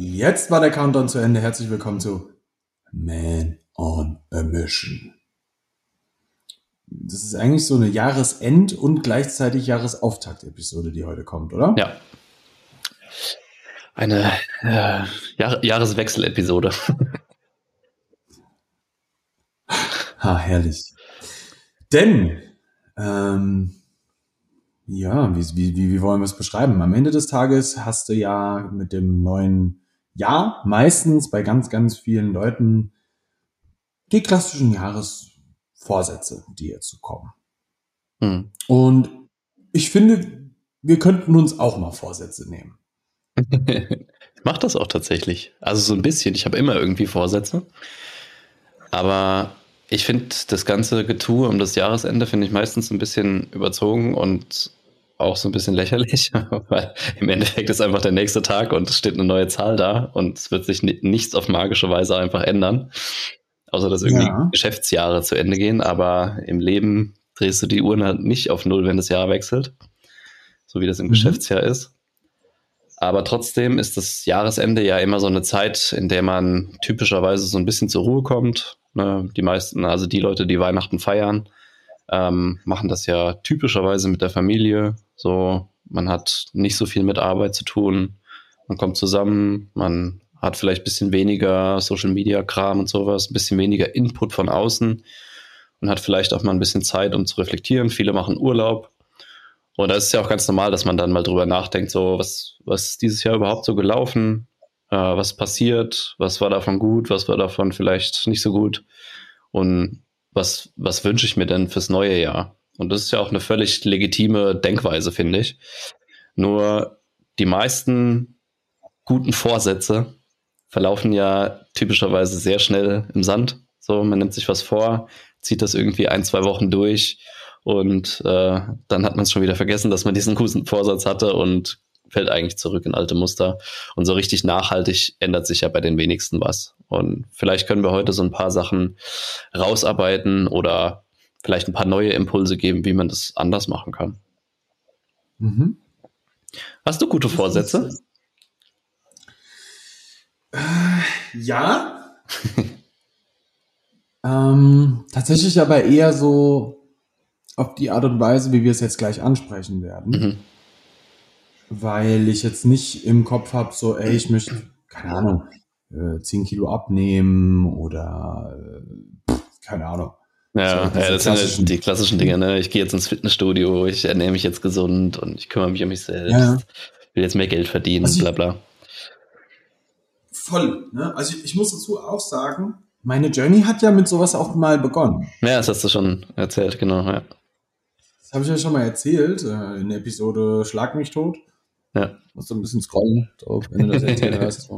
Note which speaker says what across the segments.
Speaker 1: Jetzt war der Countdown zu Ende. Herzlich willkommen zu Man on a Mission. Das ist eigentlich so eine Jahresend- und gleichzeitig Jahresauftakt-Episode, die heute kommt, oder?
Speaker 2: Ja. Eine äh, Jahr Jahreswechsel-Episode.
Speaker 1: ha, herrlich. Denn, ähm, ja, wie, wie, wie wollen wir es beschreiben? Am Ende des Tages hast du ja mit dem neuen Jahr meistens bei ganz, ganz vielen Leuten die klassischen Jahresvorsätze, die jetzt kommen. Hm. Und ich finde, wir könnten uns auch mal Vorsätze nehmen.
Speaker 2: ich mache das auch tatsächlich. Also so ein bisschen. Ich habe immer irgendwie Vorsätze. Aber ich finde das ganze Getue um das Jahresende finde ich meistens ein bisschen überzogen und auch so ein bisschen lächerlich, weil im Endeffekt ist einfach der nächste Tag und es steht eine neue Zahl da und es wird sich nichts auf magische Weise einfach ändern. Außer dass irgendwie ja. Geschäftsjahre zu Ende gehen, aber im Leben drehst du die Uhren halt nicht auf Null, wenn das Jahr wechselt. So wie das im mhm. Geschäftsjahr ist. Aber trotzdem ist das Jahresende ja immer so eine Zeit, in der man typischerweise so ein bisschen zur Ruhe kommt. Ne? Die meisten, also die Leute, die Weihnachten feiern, ähm, machen das ja typischerweise mit der Familie. So, man hat nicht so viel mit Arbeit zu tun. Man kommt zusammen, man hat vielleicht ein bisschen weniger Social Media Kram und sowas, ein bisschen weniger Input von außen und hat vielleicht auch mal ein bisschen Zeit, um zu reflektieren. Viele machen Urlaub. Und da ist ja auch ganz normal, dass man dann mal drüber nachdenkt, so, was, was ist dieses Jahr überhaupt so gelaufen? Äh, was passiert? Was war davon gut? Was war davon vielleicht nicht so gut? Und was, was wünsche ich mir denn fürs neue Jahr? Und das ist ja auch eine völlig legitime Denkweise, finde ich. Nur die meisten guten Vorsätze verlaufen ja typischerweise sehr schnell im Sand. So, man nimmt sich was vor, zieht das irgendwie ein, zwei Wochen durch und äh, dann hat man es schon wieder vergessen, dass man diesen guten Vorsatz hatte und fällt eigentlich zurück in alte Muster. Und so richtig nachhaltig ändert sich ja bei den wenigsten was. Und vielleicht können wir heute so ein paar Sachen rausarbeiten oder vielleicht ein paar neue Impulse geben, wie man das anders machen kann. Mhm. Hast du gute Vorsätze?
Speaker 1: Äh, ja. ähm, tatsächlich aber eher so auf die Art und Weise, wie wir es jetzt gleich ansprechen werden. Mhm weil ich jetzt nicht im Kopf habe, so, ey, ich möchte, keine Ahnung, äh, 10 Kilo abnehmen oder äh, keine Ahnung.
Speaker 2: Ja, so, ja das sind halt die klassischen Dinge, ne? Ich gehe jetzt ins Fitnessstudio, ich ernähre mich jetzt gesund und ich kümmere mich um mich selbst, ja. will jetzt mehr Geld verdienen, also bla bla.
Speaker 1: Voll, ne? Also ich, ich muss dazu auch sagen, meine Journey hat ja mit sowas auch mal begonnen.
Speaker 2: Ja, das hast du schon erzählt, genau, ja.
Speaker 1: Das habe ich ja schon mal erzählt äh, in der Episode Schlag mich tot. Ja. Musst du ein bisschen scrollen, drauf, wenn du das erzählt hast.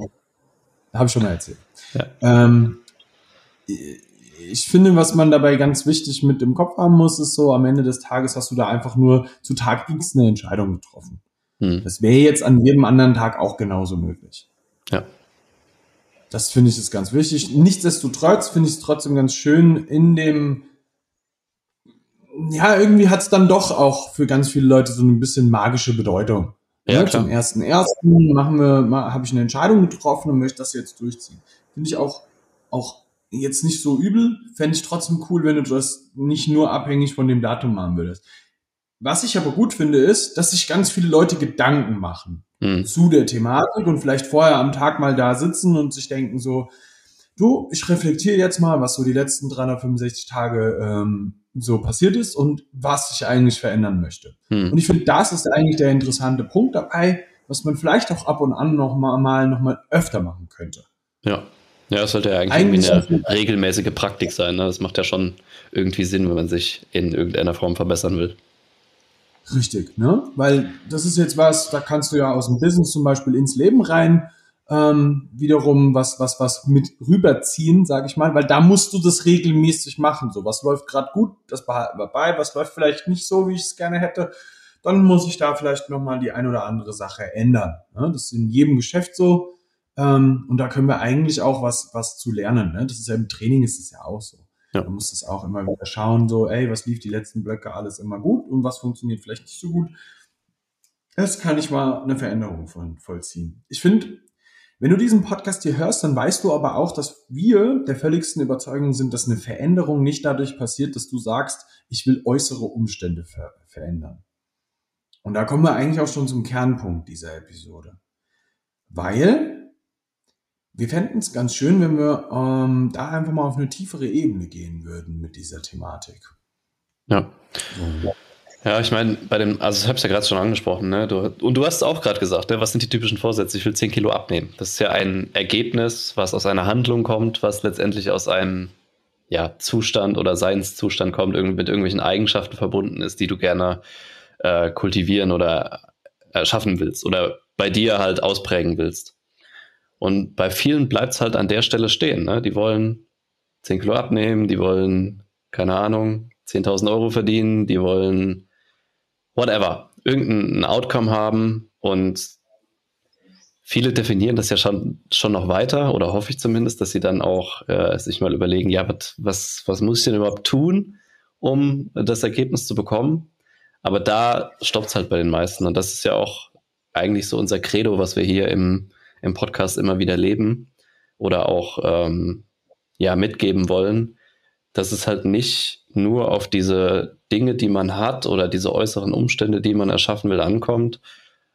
Speaker 1: Habe ich schon mal erzählt. Ja. Ähm, ich finde, was man dabei ganz wichtig mit im Kopf haben muss, ist so, am Ende des Tages hast du da einfach nur zu Tag X eine Entscheidung getroffen. Hm. Das wäre jetzt an jedem anderen Tag auch genauso möglich. Ja. Das finde ich ist ganz wichtig. Nichtsdestotrotz finde ich es trotzdem ganz schön in dem, ja, irgendwie hat es dann doch auch für ganz viele Leute so ein bisschen magische Bedeutung. Ja, ne, zum ersten ersten machen wir, habe ich eine Entscheidung getroffen und möchte das jetzt durchziehen. Finde ich auch, auch jetzt nicht so übel. Fände ich trotzdem cool, wenn du das nicht nur abhängig von dem Datum machen würdest. Was ich aber gut finde, ist, dass sich ganz viele Leute Gedanken machen mhm. zu der Thematik und vielleicht vorher am Tag mal da sitzen und sich denken so, du, ich reflektiere jetzt mal, was so die letzten 365 Tage ähm, so passiert ist und was ich eigentlich verändern möchte. Hm. Und ich finde, das ist eigentlich der interessante Punkt dabei, was man vielleicht auch ab und an noch mal, mal noch mal öfter machen könnte.
Speaker 2: Ja. Ja, das sollte ja eigentlich, eigentlich eine regelmäßige Praktik sein. Ne? Das macht ja schon irgendwie Sinn, wenn man sich in irgendeiner Form verbessern will.
Speaker 1: Richtig, ne? Weil das ist jetzt was, da kannst du ja aus dem Business zum Beispiel ins Leben rein ähm, wiederum was, was, was mit rüberziehen, sage ich mal, weil da musst du das regelmäßig machen. So, was läuft gerade gut, das behalten wir bei, was läuft vielleicht nicht so, wie ich es gerne hätte, dann muss ich da vielleicht nochmal die ein oder andere Sache ändern. Ne? Das ist in jedem Geschäft so. Ähm, und da können wir eigentlich auch was, was zu lernen. Ne? Das ist ja im Training ist es ja auch so. Ja. Man muss das auch immer wieder schauen, so, ey, was lief die letzten Blöcke alles immer gut und was funktioniert vielleicht nicht so gut. Das kann ich mal eine Veränderung vollziehen. Ich finde, Wenn du diesen Podcast hier hörst, dann weißt du aber auch, dass wir der völligsten Überzeugung sind, dass eine Veränderung nicht dadurch passiert, dass du sagst, ich will äußere Umstände ver verändern. Und da kommen wir eigentlich auch schon zum Kernpunkt dieser Episode. Weil wir fänden es ganz schön, wenn wir ähm, da einfach mal auf eine tiefere Ebene gehen würden mit dieser Thematik.
Speaker 2: Ja. Ja, ich meine, bei dem, also ich habe es ja gerade schon angesprochen, ne? Du, und du hast auch gerade gesagt, ne? was sind die typischen Vorsätze? Ich will 10 Kilo abnehmen. Das ist ja ein Ergebnis, was aus einer Handlung kommt, was letztendlich aus einem ja, Zustand oder Seinszustand kommt, mit irgendwelchen Eigenschaften verbunden ist, die du gerne äh, kultivieren oder erschaffen willst oder bei dir halt ausprägen willst. Und bei vielen bleibt es halt an der Stelle stehen. Ne? Die wollen 10 Kilo abnehmen, die wollen, keine Ahnung, 10.000 Euro verdienen, die wollen whatever, irgendein Outcome haben und viele definieren das ja schon, schon noch weiter oder hoffe ich zumindest, dass sie dann auch äh, sich mal überlegen, ja, was, was muss ich denn überhaupt tun, um das Ergebnis zu bekommen? Aber da stoppt es halt bei den meisten und das ist ja auch eigentlich so unser Credo, was wir hier im, im Podcast immer wieder leben oder auch ähm, ja mitgeben wollen, dass es halt nicht nur auf diese Dinge, die man hat oder diese äußeren Umstände, die man erschaffen will, ankommt,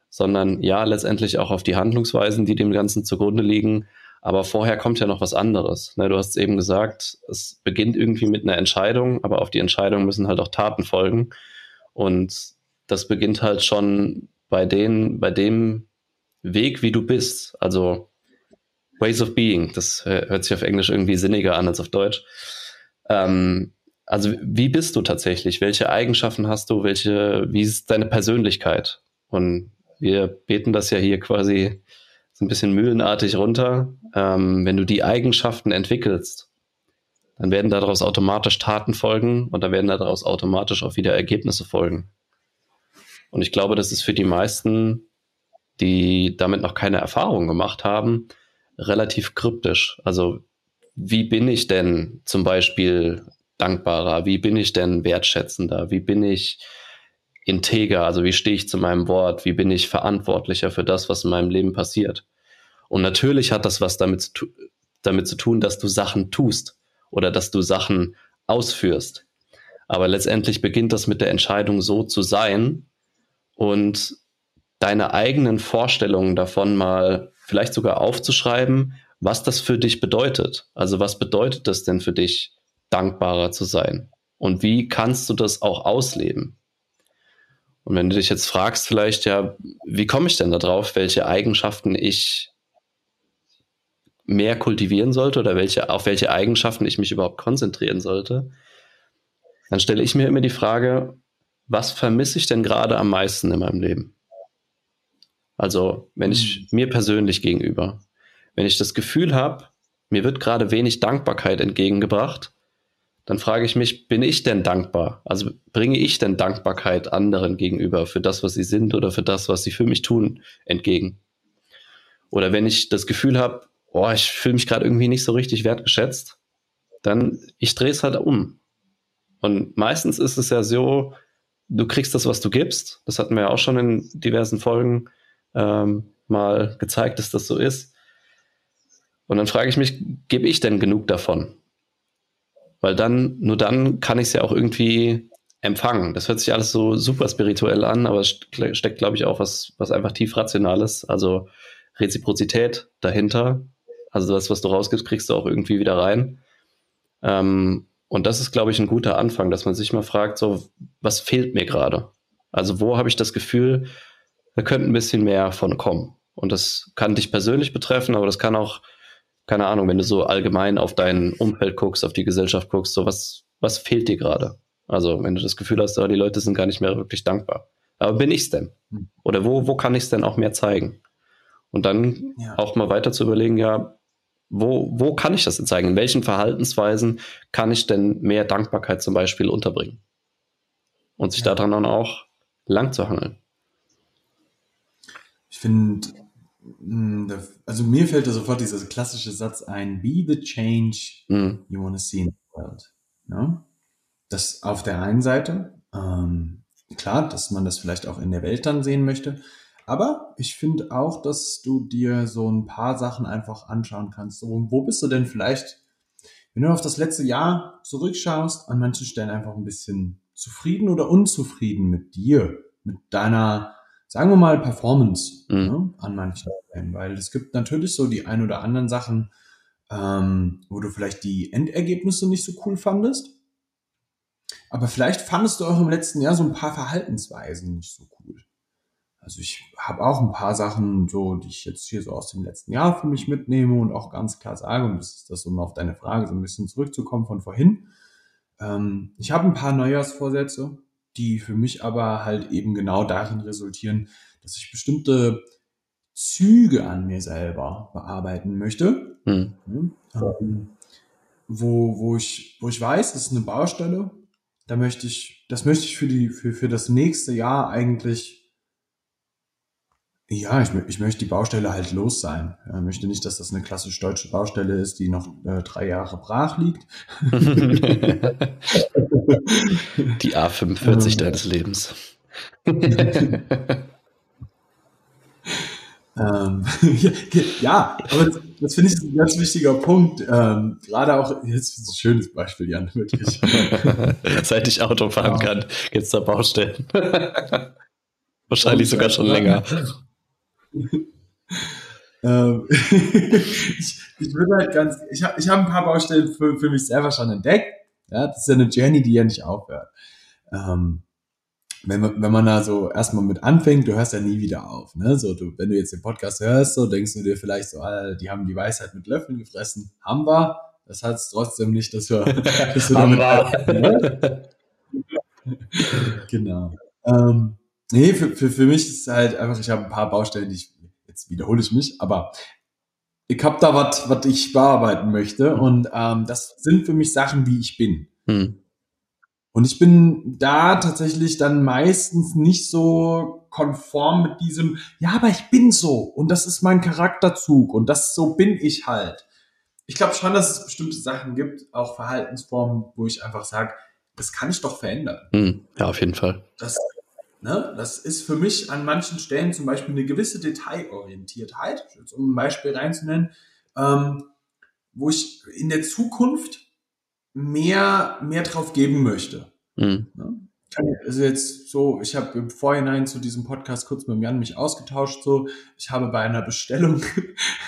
Speaker 2: sondern ja, letztendlich auch auf die Handlungsweisen, die dem Ganzen zugrunde liegen. Aber vorher kommt ja noch was anderes. Ne, du hast eben gesagt, es beginnt irgendwie mit einer Entscheidung, aber auf die Entscheidung müssen halt auch Taten folgen. Und das beginnt halt schon bei den, bei dem Weg, wie du bist. Also Ways of Being. Das hört sich auf Englisch irgendwie sinniger an als auf Deutsch. Ähm, also wie bist du tatsächlich? Welche Eigenschaften hast du? Welche, wie ist deine Persönlichkeit? Und wir beten das ja hier quasi so ein bisschen mühlenartig runter. Ähm, wenn du die Eigenschaften entwickelst, dann werden daraus automatisch Taten folgen und da werden daraus automatisch auch wieder Ergebnisse folgen. Und ich glaube, das ist für die meisten, die damit noch keine Erfahrung gemacht haben, relativ kryptisch. Also wie bin ich denn zum Beispiel dankbarer? Wie bin ich denn wertschätzender? Wie bin ich integer? Also wie stehe ich zu meinem Wort? Wie bin ich verantwortlicher für das, was in meinem Leben passiert? Und natürlich hat das was damit zu, damit zu tun, dass du Sachen tust oder dass du Sachen ausführst. Aber letztendlich beginnt das mit der Entscheidung, so zu sein und deine eigenen Vorstellungen davon mal vielleicht sogar aufzuschreiben, was das für dich bedeutet. Also was bedeutet das denn für dich, dankbarer zu sein? Und wie kannst du das auch ausleben? Und wenn du dich jetzt fragst, vielleicht, ja, wie komme ich denn darauf, welche Eigenschaften ich mehr kultivieren sollte oder welche, auf welche Eigenschaften ich mich überhaupt konzentrieren sollte, dann stelle ich mir immer die Frage, was vermisse ich denn gerade am meisten in meinem Leben? Also, wenn ich hm. mir persönlich gegenüber, wenn ich das Gefühl habe, mir wird gerade wenig Dankbarkeit entgegengebracht, dann frage ich mich, bin ich denn dankbar? Also bringe ich denn Dankbarkeit anderen gegenüber für das, was sie sind oder für das, was sie für mich tun, entgegen? Oder wenn ich das Gefühl habe, oh, ich fühle mich gerade irgendwie nicht so richtig wertgeschätzt, dann ich drehe es halt um. Und meistens ist es ja so, du kriegst das, was du gibst. Das hatten wir ja auch schon in diversen Folgen ähm, mal gezeigt, dass das so ist. Und dann frage ich mich, gebe ich denn genug davon? Weil dann, nur dann kann ich es ja auch irgendwie empfangen. Das hört sich alles so super spirituell an, aber es steckt, glaube ich, auch was, was einfach tief Rationales, also Reziprozität dahinter. Also das, was du rausgibst, kriegst du auch irgendwie wieder rein. Ähm, und das ist, glaube ich, ein guter Anfang, dass man sich mal fragt, so, was fehlt mir gerade? Also wo habe ich das Gefühl, da könnte ein bisschen mehr von kommen? Und das kann dich persönlich betreffen, aber das kann auch keine Ahnung, wenn du so allgemein auf dein Umfeld guckst, auf die Gesellschaft guckst, so was, was fehlt dir gerade? Also, wenn du das Gefühl hast, oh, die Leute sind gar nicht mehr wirklich dankbar. Aber bin ich's denn? Hm. Oder wo, wo kann ich es denn auch mehr zeigen? Und dann ja. auch mal weiter zu überlegen, ja, wo, wo kann ich das denn zeigen? In welchen Verhaltensweisen kann ich denn mehr Dankbarkeit zum Beispiel unterbringen? Und sich ja. daran dann auch lang zu hangeln.
Speaker 1: Finde, hm, also mir fällt da sofort dieser klassische Satz ein, be the change mhm. you want to see in the world. Ja? Das auf der einen Seite, ähm, klar, dass man das vielleicht auch in der Welt dann sehen möchte, Aber ich finde auch, dass du dir so ein paar Sachen einfach anschauen kannst. So, wo bist du denn vielleicht, wenn du auf das letzte Jahr zurückschaust, an manchen Stellen einfach ein bisschen zufrieden oder unzufrieden mit dir, mit deiner, sagen wir mal, Performance mhm. ne, an manchen Stellen. Weil es gibt natürlich so die ein oder anderen Sachen, ähm, wo du vielleicht die Endergebnisse nicht so cool fandest. Aber vielleicht fandest du auch im letzten Jahr so ein paar Verhaltensweisen nicht so cool. Also ich habe auch ein paar Sachen, so, die ich jetzt hier so aus dem letzten Jahr für mich mitnehme und auch ganz klar sage, und das ist das, um auf deine Frage so ein bisschen zurückzukommen von vorhin. Ähm, ich habe ein paar Neujahrsvorsätze, die für mich aber halt eben genau darin resultieren, dass ich bestimmte Züge an mir selber bearbeiten möchte, hm. ähm, wo, wo, ich, wo ich weiß, das ist eine Baustelle, da möchte ich, das möchte ich für die, für, für das nächste Jahr eigentlich ja, ich, ich möchte die Baustelle halt los sein. Ich möchte nicht, dass das eine klassisch deutsche Baustelle ist, die noch äh, drei Jahre brach liegt.
Speaker 2: die A45 ähm, deines Lebens.
Speaker 1: ähm, ja, aber das, das finde ich ein ganz wichtiger Punkt. Ähm, gerade auch, jetzt ist ein schönes Beispiel, Jan, wirklich.
Speaker 2: Seit ich Auto fahren ja. kann, gibt es da Baustellen. Wahrscheinlich sogar schon länger.
Speaker 1: ähm, ich, ich halt ganz, ich habe ich hab ein paar Baustellen für, für mich selber schon entdeckt. Ja, das ist ja eine Journey, die ja nicht aufhört. Ähm, wenn man, wenn man da so erstmal mit anfängt, du hörst ja nie wieder auf. Ne? So, du, wenn du jetzt den Podcast hörst, so denkst du dir vielleicht so, ah, die haben die Weisheit mit Löffeln gefressen. Haben wir. Das heißt trotzdem nicht, dass wir, dass wir damit. Ne? genau. Ähm, Nee, für, für, für mich ist es halt einfach, ich habe ein paar Baustellen, die ich, jetzt wiederhole ich mich, aber ich habe da was, was ich bearbeiten möchte. Mhm. Und ähm, das sind für mich Sachen, wie ich bin. Hm. Und ich bin da tatsächlich dann meistens nicht so konform mit diesem, ja, aber ich bin so und das ist mein Charakterzug und das so bin ich halt. Ich glaube schon, dass es bestimmte Sachen gibt, auch Verhaltensformen, wo ich einfach sage, das kann ich doch verändern.
Speaker 2: Hm. Ja, auf jeden Fall.
Speaker 1: Das Ne? Das ist für mich an manchen Stellen zum Beispiel eine gewisse Detailorientiertheit, um ein Beispiel reinzunennen, ähm, wo ich in der Zukunft mehr, mehr drauf geben möchte. Mhm. Ne? Also jetzt so, ich habe im Vorhinein zu diesem Podcast kurz mit Jan mich ausgetauscht. So, ich habe bei einer Bestellung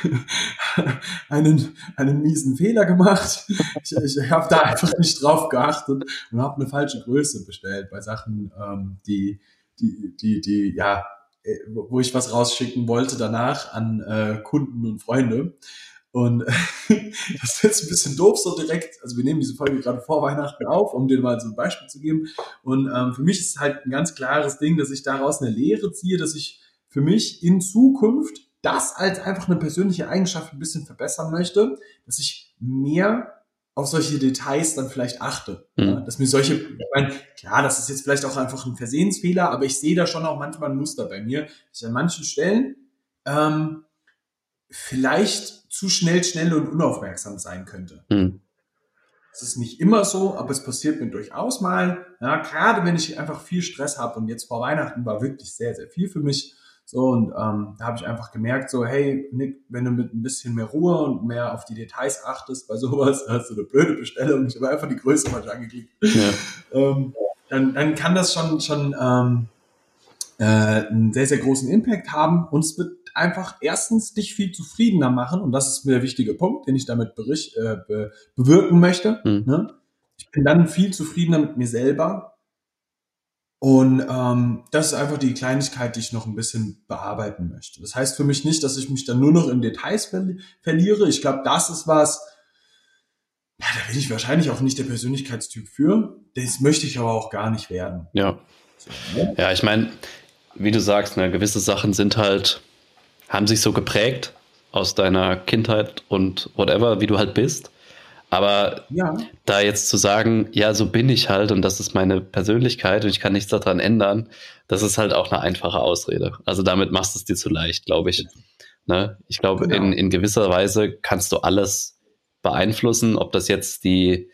Speaker 1: einen einen miesen Fehler gemacht. Ich, ich habe da einfach nicht drauf geachtet und habe eine falsche Größe bestellt bei Sachen, ähm, die die, die, die, ja, äh, wo ich was rausschicken wollte danach an äh, Kunden und Freunde. Und das ist jetzt ein bisschen doof so direkt. Also wir nehmen diese Folge gerade vor Weihnachten auf, um dir mal so ein Beispiel zu geben. Und ähm, für mich ist halt ein ganz klares Ding, dass ich daraus eine Lehre ziehe, dass ich für mich in Zukunft das als einfach eine persönliche Eigenschaft ein bisschen verbessern möchte, dass ich mehr auf solche Details dann vielleicht achte. Mhm. Ja, dass mir solche, ich meine, klar, das ist jetzt vielleicht auch einfach ein Versehensfehler, aber ich sehe da schon auch manchmal ein Muster bei mir, dass ich an manchen Stellen ähm, vielleicht zu schnell, schnell und unaufmerksam sein könnte. Mhm. Das ist nicht immer so, aber es passiert mir durchaus mal. Ja, gerade wenn ich einfach viel Stress habe und jetzt vor Weihnachten war wirklich sehr, sehr viel für mich. So, und ähm, da habe ich einfach gemerkt, so, hey, Nick, wenn du mit ein bisschen mehr Ruhe und mehr auf die Details achtest bei sowas, hast du eine blöde Bestellung, ich habe einfach die Größe mal angeklickt, ja. ähm, dann, dann kann das schon, schon ähm, äh, einen sehr, sehr großen Impact haben und es wird einfach erstens dich viel zufriedener machen und das ist mir der wichtige Punkt, den ich damit bericht, äh, be bewirken möchte. Mhm. Ne? Ich bin dann viel zufriedener mit mir selber und ähm, das ist einfach die Kleinigkeit, die ich noch ein bisschen bearbeiten möchte. Das heißt für mich nicht, dass ich mich dann nur noch in Details verli verliere. Ich glaube, das ist was, ja, da bin ich wahrscheinlich auch nicht der Persönlichkeitstyp für. Das möchte ich aber auch gar nicht werden.
Speaker 2: Ja. Ja, ich meine, wie du sagst, ne, gewisse Sachen sind halt, haben sich so geprägt aus deiner Kindheit und whatever, wie du halt bist. Aber ja. da jetzt zu sagen, ja, so bin ich halt und das ist meine Persönlichkeit und ich kann nichts daran ändern, das ist halt auch eine einfache Ausrede. Also damit machst du es dir zu leicht, glaube ich. Ne? Ich glaube, genau. in, in gewisser Weise kannst du alles beeinflussen, ob das jetzt die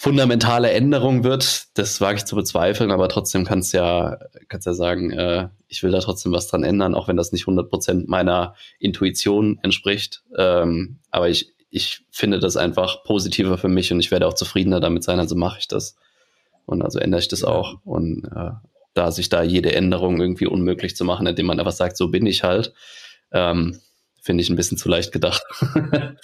Speaker 2: fundamentale Änderung wird, das wage ich zu bezweifeln, aber trotzdem kannst ja, kannst ja sagen, äh, ich will da trotzdem was dran ändern, auch wenn das nicht 100% meiner Intuition entspricht. Ähm, aber ich, ich finde das einfach positiver für mich und ich werde auch zufriedener damit sein, also mache ich das. Und also ändere ich das auch. Und äh, da sich da jede Änderung irgendwie unmöglich zu machen, indem man einfach sagt, so bin ich halt, ähm, finde ich ein bisschen zu leicht gedacht.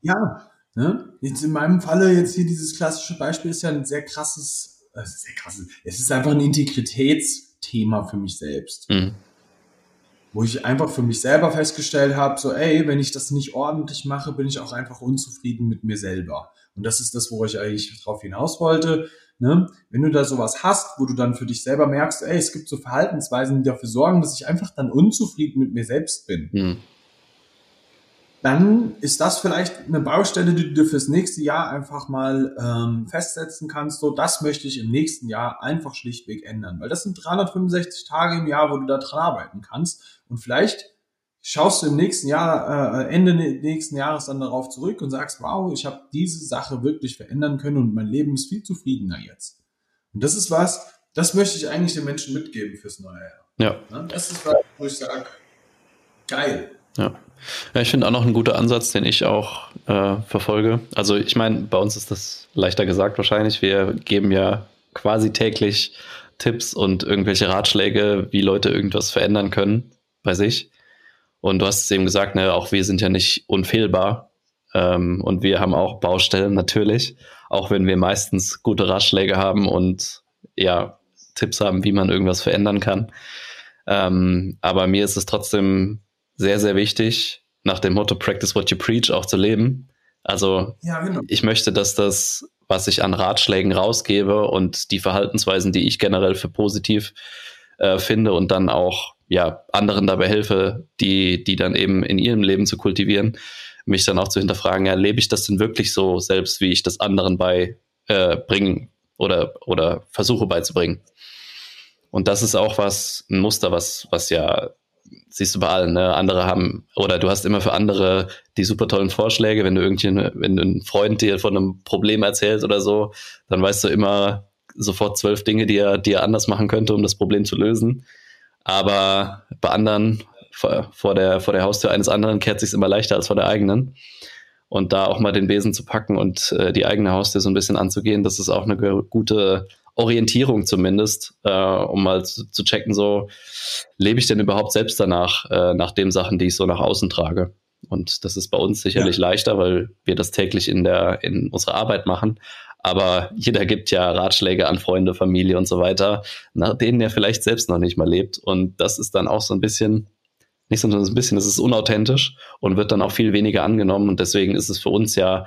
Speaker 1: ja, ne? jetzt in meinem Falle jetzt hier dieses klassische Beispiel ist ja ein sehr krasses, äh, sehr krasses, es ist einfach ein Integritätsthema für mich selbst. Mhm wo ich einfach für mich selber festgestellt habe, so, ey, wenn ich das nicht ordentlich mache, bin ich auch einfach unzufrieden mit mir selber. Und das ist das, wo ich eigentlich drauf hinaus wollte. Ne? Wenn du da sowas hast, wo du dann für dich selber merkst, ey, es gibt so Verhaltensweisen, die dafür sorgen, dass ich einfach dann unzufrieden mit mir selbst bin. Mhm dann ist das vielleicht eine Baustelle, die du fürs nächste Jahr einfach mal ähm, festsetzen kannst. So, das möchte ich im nächsten Jahr einfach schlichtweg ändern, weil das sind 365 Tage im Jahr, wo du da dran arbeiten kannst. Und vielleicht schaust du im nächsten Jahr, äh, Ende nächsten Jahres dann darauf zurück und sagst, wow, ich habe diese Sache wirklich verändern können und mein Leben ist viel zufriedener jetzt. Und das ist was, das möchte ich eigentlich den Menschen mitgeben fürs neue
Speaker 2: Jahr.
Speaker 1: Ja. Das ist was, wo ich sage, geil.
Speaker 2: Ja. Ja, ich finde auch noch ein guter Ansatz, den ich auch äh, verfolge. Also ich meine, bei uns ist das leichter gesagt wahrscheinlich. Wir geben ja quasi täglich Tipps und irgendwelche Ratschläge, wie Leute irgendwas verändern können bei sich. Und du hast es eben gesagt, ne, auch wir sind ja nicht unfehlbar. Ähm, und wir haben auch Baustellen natürlich, auch wenn wir meistens gute Ratschläge haben und ja, Tipps haben, wie man irgendwas verändern kann. Ähm, aber mir ist es trotzdem sehr, sehr wichtig, nach dem Motto Practice what you preach auch zu leben. Also ja, genau. ich möchte, dass das, was ich an Ratschlägen rausgebe und die Verhaltensweisen, die ich generell für positiv äh, finde und dann auch ja anderen dabei helfe, die, die dann eben in ihrem Leben zu kultivieren, mich dann auch zu hinterfragen, ja, lebe ich das denn wirklich so selbst, wie ich das anderen beibringen äh, oder, oder versuche beizubringen? Und das ist auch was, ein Muster, was, was ja siehst du bei allen, ne? Andere haben, oder du hast immer für andere die super tollen Vorschläge, wenn du irgendjemand, wenn du ein Freund dir von einem Problem erzählt oder so, dann weißt du immer sofort zwölf Dinge, die er, die er anders machen könnte, um das Problem zu lösen. Aber bei anderen, vor, vor der, vor der Haustür eines anderen kehrt sich immer leichter als vor der eigenen. Und da auch mal den Besen zu packen und äh, die eigene Haustür so ein bisschen anzugehen, das ist auch eine gute Orientierung zumindest, äh, um mal zu, zu, checken, so lebe ich denn überhaupt selbst danach, äh, nach den Sachen, die ich so nach außen trage. Und das ist bei uns sicherlich ja. leichter, weil wir das täglich in der in unserer Arbeit machen. Aber jeder gibt ja Ratschläge an Freunde, Familie und so weiter, nach denen er vielleicht selbst noch nicht mal lebt. Und das ist dann auch so ein bisschen, nicht so ein bisschen, das ist unauthentisch und wird dann auch viel weniger angenommen. Und deswegen ist es für uns ja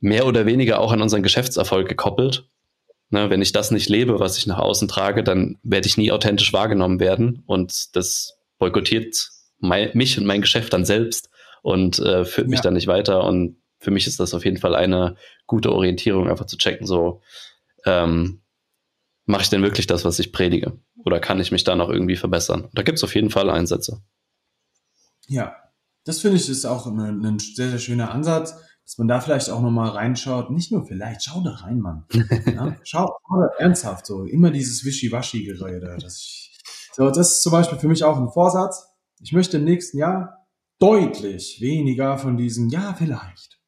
Speaker 2: mehr oder weniger auch an unseren Geschäftserfolg gekoppelt. Ne, wenn ich das nicht lebe, was ich nach außen trage, dann werde ich nie authentisch wahrgenommen werden und das boykottiert mein, mich und mein Geschäft dann selbst und äh, führt ja. mich dann nicht weiter. Und für mich ist das auf jeden Fall eine gute Orientierung, einfach zu checken, so ähm, mache ich denn wirklich das, was ich predige? Oder kann ich mich da noch irgendwie verbessern? Da gibt es auf jeden Fall Einsätze.
Speaker 1: Ja, das finde ich ist auch ein, ein sehr, sehr schöner Ansatz dass man da vielleicht auch nochmal reinschaut. Nicht nur vielleicht, schau da rein, Mann. Ja? Schau, ernsthaft so. Immer dieses Wischiwaschi-Gerede. so, das ist zum Beispiel für mich auch ein Vorsatz. Ich möchte im nächsten Jahr deutlich weniger von diesem, ja, vielleicht.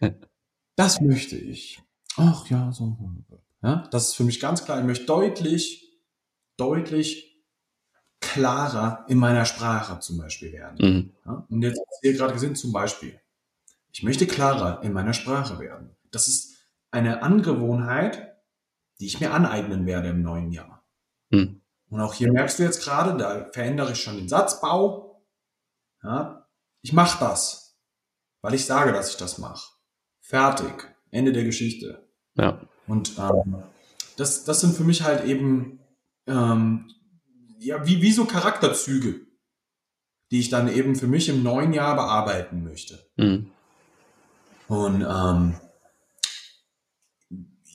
Speaker 1: Das möchte ich. Ach ja, so. Ja, das ist für mich ganz klar. Ich möchte deutlich, deutlich klarer in meiner Sprache zum Beispiel werden. Mhm. Ja, und jetzt hier gerade gesehen, zum Beispiel. Ich möchte klarer in meiner Sprache werden. Das ist eine Angewohnheit, die ich mir aneignen werde im neuen Jahr. Hm. Und auch hier merkst du jetzt gerade, da verändere ich schon den Satzbau. Ja, ich mache das, weil ich sage, dass ich das mache. Fertig. Ende der Geschichte.
Speaker 2: Ja.
Speaker 1: Und ähm, das, das sind für mich halt eben ähm, ja, wie, wie so Charakterzüge, die ich dann eben für mich im neuen Jahr bearbeiten möchte. Mhm. Und ähm,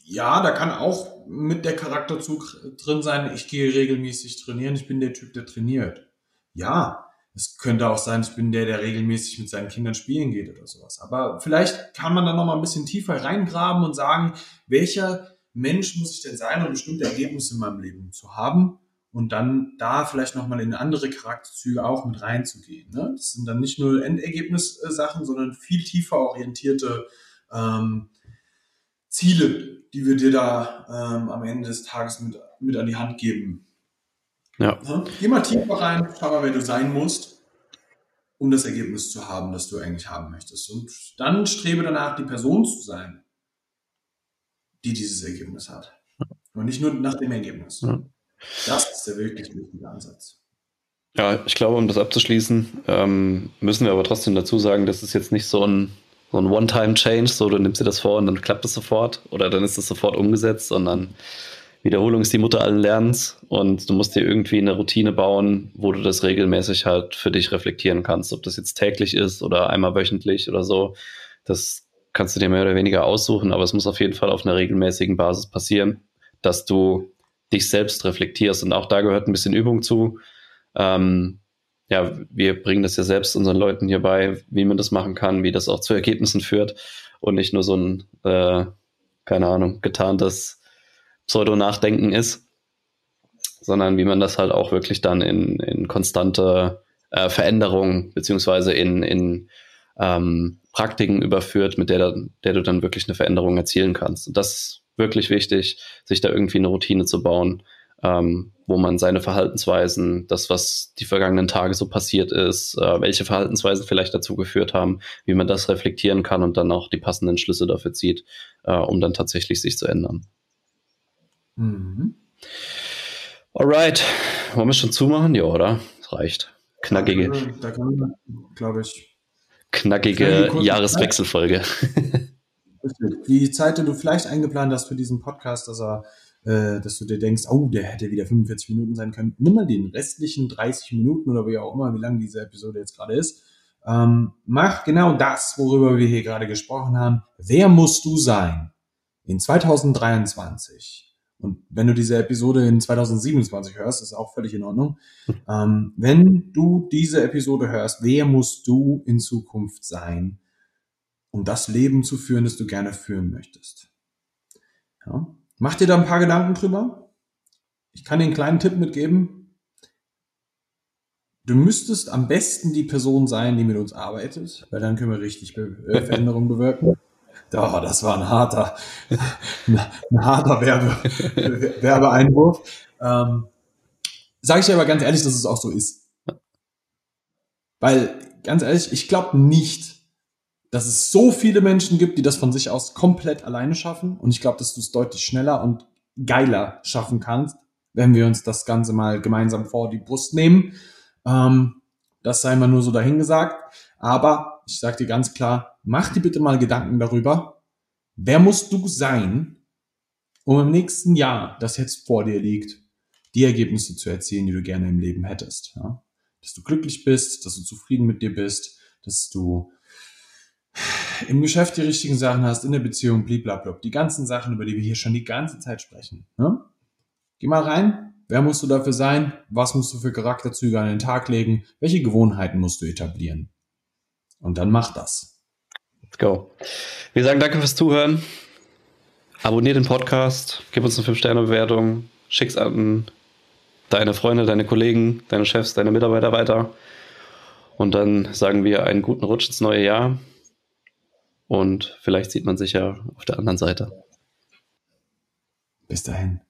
Speaker 1: ja, da kann auch mit der Charakterzug drin sein, ich gehe regelmäßig trainieren, ich bin der Typ, der trainiert. Ja, es könnte auch sein, ich bin der, der regelmäßig mit seinen Kindern spielen geht oder sowas. Aber vielleicht kann man dann noch mal ein bisschen tiefer reingraben und sagen, welcher Mensch muss ich denn sein, um bestimmte Ergebnisse in meinem Leben zu haben? Und dann da vielleicht noch mal in andere Charakterzüge auch mit reinzugehen. Ne? Das sind dann nicht nur Endergebnissachen, sondern viel tiefer orientierte ähm, Ziele, die wir dir da ähm, am Ende des Tages mit, mit an die Hand geben. Ja. ja. Geh mal tiefer rein, schau mal, wer du sein musst, um das Ergebnis zu haben, das du eigentlich haben möchtest. Und dann strebe danach, die Person zu sein, die dieses Ergebnis hat. Und nicht nur nach dem Ergebnis. Ja. Das ist der wirklich wichtige Ansatz.
Speaker 2: Ja, ich glaube, um das abzuschließen, ähm, müssen wir aber trotzdem dazu sagen, das ist jetzt nicht so ein so ein One-Time-Change, so du nimmst dir das vor und dann klappt es sofort oder dann ist es sofort umgesetzt, sondern Wiederholung ist die Mutter allen Lernens und du musst dir irgendwie eine Routine bauen, wo du das regelmäßig halt für dich reflektieren kannst. Ob das jetzt täglich ist oder einmal wöchentlich oder so, das kannst du dir mehr oder weniger aussuchen, aber es muss auf jeden Fall auf einer regelmäßigen Basis passieren, dass du dich selbst reflektierst und auch da gehört ein bisschen Übung zu. Ähm, ja, wir bringen das ja selbst unseren Leuten hier bei, wie man das machen kann, wie das auch zu Ergebnissen führt und nicht nur so ein, äh, keine Ahnung, getarntes Pseudo-Nachdenken ist, sondern wie man das halt auch wirklich dann in, in konstante äh, Veränderungen beziehungsweise in, in ähm, Praktiken überführt, mit der, der du dann wirklich eine Veränderung erzielen kannst. Und das wirklich wichtig, sich da irgendwie eine Routine zu bauen, ähm, wo man seine Verhaltensweisen, das, was die vergangenen Tage so passiert ist, äh, welche Verhaltensweisen vielleicht dazu geführt haben, wie man das reflektieren kann und dann auch die passenden Schlüsse dafür zieht, äh, um dann tatsächlich sich zu ändern. Mhm. Alright, wollen wir schon zumachen? Ja, oder? Das reicht. Knackige. Da kann glaube ich. Knackige Jahreswechselfolge.
Speaker 1: Die Zeit, die du vielleicht eingeplant hast für diesen Podcast, dass er äh, dass du dir denkst, oh, der hätte wieder 45 Minuten sein können. Nimm mal den restlichen 30 Minuten oder wie auch immer, wie lang diese Episode jetzt gerade ist. Ähm, mach genau das, worüber wir hier gerade gesprochen haben. Wer musst du sein in 2023? Und wenn du diese Episode in 2027 hörst, ist auch völlig in Ordnung. Ähm, wenn du diese Episode hörst, wer musst du in Zukunft sein, um das Leben zu führen, das du gerne führen möchtest? Ja? Mach dir da ein paar Gedanken drüber. Ich kann dir einen kleinen Tipp mitgeben. Du müsstest am besten die Person sein, die mit uns arbeitet, weil dann können wir richtig Be äh, Veränderungen bewirken. Oh, das war ein harter, ein harter Werbe, Werbeeinwurf. Ähm, Sage ich dir aber ganz ehrlich, dass es auch so ist. Weil, ganz ehrlich, ich glaube nicht, dass es so viele Menschen gibt, die das von sich aus komplett alleine schaffen. Und ich glaube, dass du es deutlich schneller und geiler schaffen kannst, wenn wir uns das Ganze mal gemeinsam vor die Brust nehmen. Ähm, das sei mal nur so dahingesagt. Aber ich sage dir ganz klar, mach dir bitte mal Gedanken darüber, wer musst du sein, um im nächsten Jahr, das jetzt vor dir liegt, die Ergebnisse zu erzielen, die du gerne im Leben hättest. Ja? Dass du glücklich bist, dass du zufrieden mit dir bist, dass du im Geschäft die richtigen Sachen hast, in der Beziehung, blablabla. Die ganzen Sachen, über die wir hier schon die ganze Zeit sprechen. Ne? Geh mal rein. Wer musst du dafür sein? Was musst du für Charakterzüge an den Tag legen? Welche Gewohnheiten musst du etablieren? Und dann mach das.
Speaker 2: Let's go. Wir sagen danke fürs Zuhören. Abonnier den Podcast, gib uns eine 5-Sterne-Bewertung, schick's an deine Freunde, deine Kollegen, deine Chefs, deine Mitarbeiter weiter. Und dann sagen wir einen guten Rutsch ins neue Jahr. Und vielleicht sieht man sich ja auf der anderen Seite.
Speaker 1: Bis dahin.